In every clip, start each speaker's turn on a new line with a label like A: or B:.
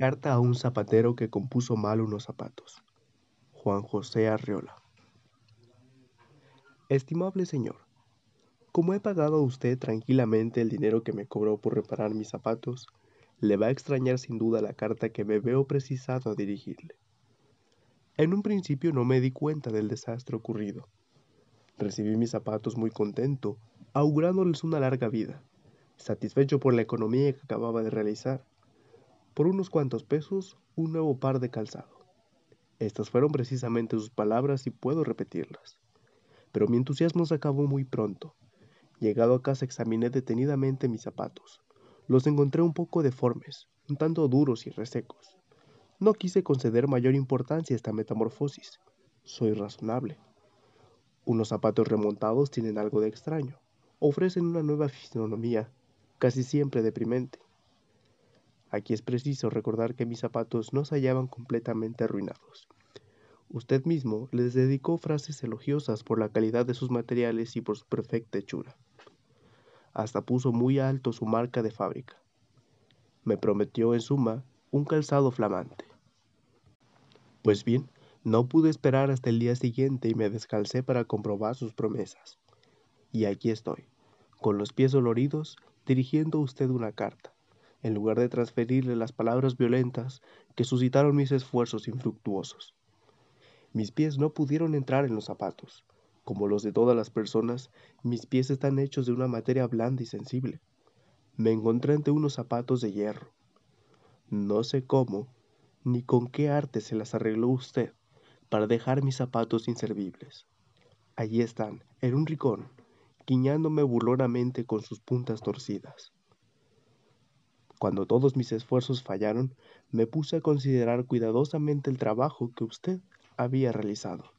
A: Carta a un zapatero que compuso mal unos zapatos. Juan José Arriola. Estimable señor, como he pagado a usted tranquilamente el dinero que me cobró por reparar mis zapatos, le va a extrañar sin duda la carta que me veo precisado a dirigirle. En un principio no me di cuenta del desastre ocurrido. Recibí mis zapatos muy contento, augurándoles una larga vida, satisfecho por la economía que acababa de realizar por unos cuantos pesos un nuevo par de calzado. Estas fueron precisamente sus palabras y puedo repetirlas. Pero mi entusiasmo se acabó muy pronto. Llegado a casa examiné detenidamente mis zapatos. Los encontré un poco deformes, un tanto duros y resecos. No quise conceder mayor importancia a esta metamorfosis. Soy razonable. Unos zapatos remontados tienen algo de extraño. Ofrecen una nueva fisonomía, casi siempre deprimente. Aquí es preciso recordar que mis zapatos no se hallaban completamente arruinados. Usted mismo les dedicó frases elogiosas por la calidad de sus materiales y por su perfecta hechura. Hasta puso muy alto su marca de fábrica. Me prometió, en suma, un calzado flamante. Pues bien, no pude esperar hasta el día siguiente y me descalcé para comprobar sus promesas. Y aquí estoy, con los pies doloridos, dirigiendo a usted una carta en lugar de transferirle las palabras violentas que suscitaron mis esfuerzos infructuosos. Mis pies no pudieron entrar en los zapatos. Como los de todas las personas, mis pies están hechos de una materia blanda y sensible. Me encontré ante unos zapatos de hierro. No sé cómo, ni con qué arte se las arregló usted para dejar mis zapatos inservibles. Allí están, en un ricón, guiñándome burlonamente con sus puntas torcidas. Cuando todos mis esfuerzos fallaron, me puse a considerar cuidadosamente el trabajo que usted había realizado.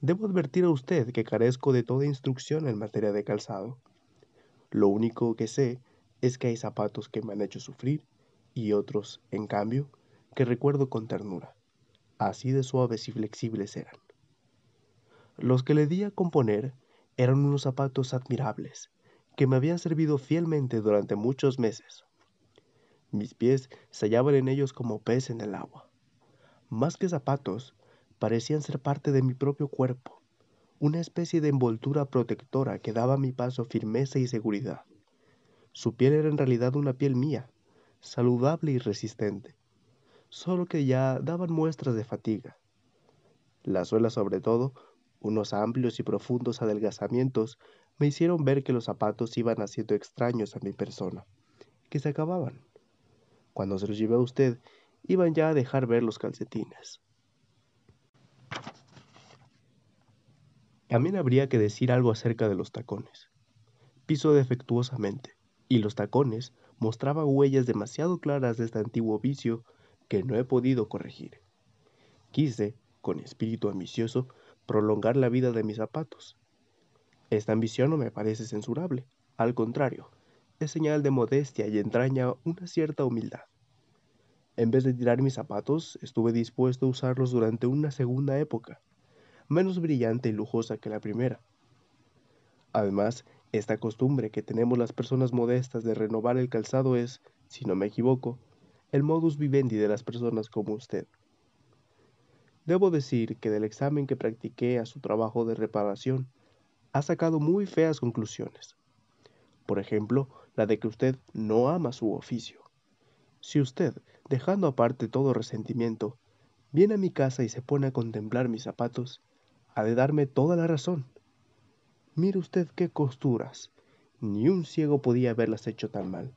A: Debo advertir a usted que carezco de toda instrucción en materia de calzado. Lo único que sé es que hay zapatos que me han hecho sufrir y otros, en cambio, que recuerdo con ternura. Así de suaves y flexibles eran. Los que le di a componer eran unos zapatos admirables, que me habían servido fielmente durante muchos meses. Mis pies se hallaban en ellos como pez en el agua. Más que zapatos, parecían ser parte de mi propio cuerpo, una especie de envoltura protectora que daba a mi paso firmeza y seguridad. Su piel era en realidad una piel mía, saludable y resistente, solo que ya daban muestras de fatiga. La suela sobre todo, unos amplios y profundos adelgazamientos, me hicieron ver que los zapatos iban haciendo extraños a mi persona, que se acababan. Cuando se los llevé a usted, iban ya a dejar ver los calcetines. También habría que decir algo acerca de los tacones. Piso defectuosamente, y los tacones mostraban huellas demasiado claras de este antiguo vicio que no he podido corregir. Quise, con espíritu ambicioso, prolongar la vida de mis zapatos. Esta ambición no me parece censurable, al contrario, es señal de modestia y entraña una cierta humildad. En vez de tirar mis zapatos, estuve dispuesto a usarlos durante una segunda época, menos brillante y lujosa que la primera. Además, esta costumbre que tenemos las personas modestas de renovar el calzado es, si no me equivoco, el modus vivendi de las personas como usted. Debo decir que del examen que practiqué a su trabajo de reparación, ha sacado muy feas conclusiones. Por ejemplo, la de que usted no ama su oficio. Si usted, dejando aparte todo resentimiento, viene a mi casa y se pone a contemplar mis zapatos, ha de darme toda la razón. Mire usted qué costuras. Ni un ciego podía haberlas hecho tan mal.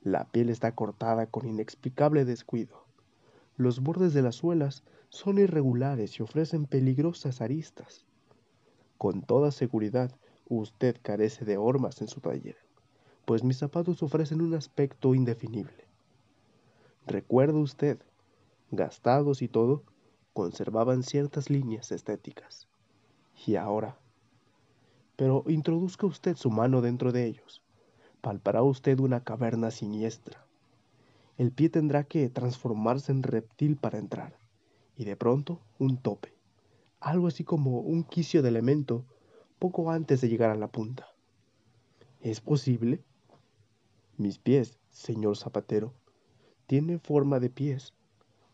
A: La piel está cortada con inexplicable descuido. Los bordes de las suelas son irregulares y ofrecen peligrosas aristas. Con toda seguridad, usted carece de hormas en su taller pues mis zapatos ofrecen un aspecto indefinible. Recuerdo usted, gastados y todo, conservaban ciertas líneas estéticas. Y ahora. Pero introduzca usted su mano dentro de ellos. Palpará usted una caverna siniestra. El pie tendrá que transformarse en reptil para entrar. Y de pronto un tope. Algo así como un quicio de elemento poco antes de llegar a la punta. ¿Es posible? Mis pies, señor zapatero, tiene forma de pies.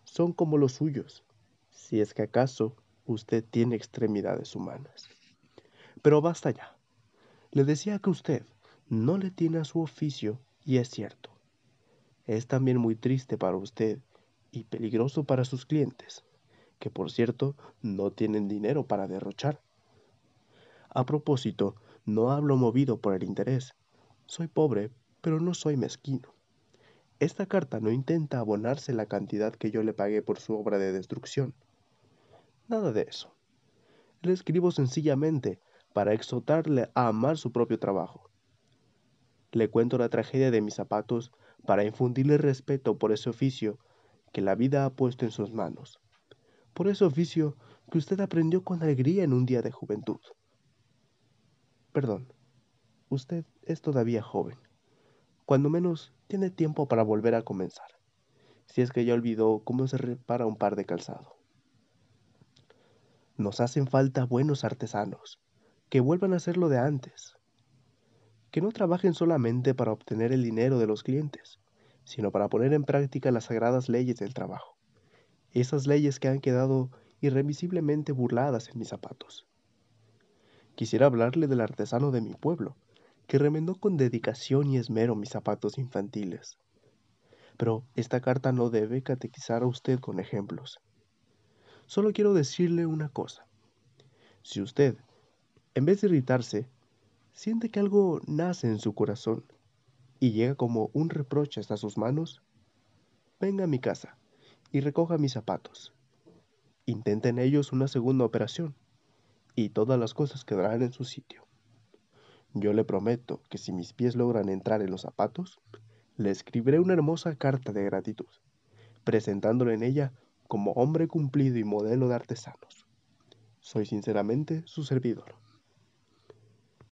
A: Son como los suyos, si es que acaso usted tiene extremidades humanas. Pero basta ya. Le decía que usted no le tiene a su oficio y es cierto. Es también muy triste para usted y peligroso para sus clientes, que por cierto no tienen dinero para derrochar. A propósito, no hablo movido por el interés. Soy pobre, pero no soy mezquino. Esta carta no intenta abonarse la cantidad que yo le pagué por su obra de destrucción. Nada de eso. Le escribo sencillamente para exhortarle a amar su propio trabajo. Le cuento la tragedia de mis zapatos para infundirle respeto por ese oficio que la vida ha puesto en sus manos, por ese oficio que usted aprendió con alegría en un día de juventud. Perdón, usted es todavía joven. Cuando menos tiene tiempo para volver a comenzar, si es que ya olvidó cómo se repara un par de calzado. Nos hacen falta buenos artesanos, que vuelvan a hacer lo de antes, que no trabajen solamente para obtener el dinero de los clientes, sino para poner en práctica las sagradas leyes del trabajo, esas leyes que han quedado irremisiblemente burladas en mis zapatos. Quisiera hablarle del artesano de mi pueblo, que remendó con dedicación y esmero mis zapatos infantiles. Pero esta carta no debe catequizar a usted con ejemplos. Solo quiero decirle una cosa. Si usted, en vez de irritarse, siente que algo nace en su corazón y llega como un reproche hasta sus manos, venga a mi casa y recoja mis zapatos. Intente en ellos una segunda operación y todas las cosas quedarán en su sitio. Yo le prometo que si mis pies logran entrar en los zapatos, le escribiré una hermosa carta de gratitud, presentándole en ella como hombre cumplido y modelo de artesanos. Soy sinceramente su servidor.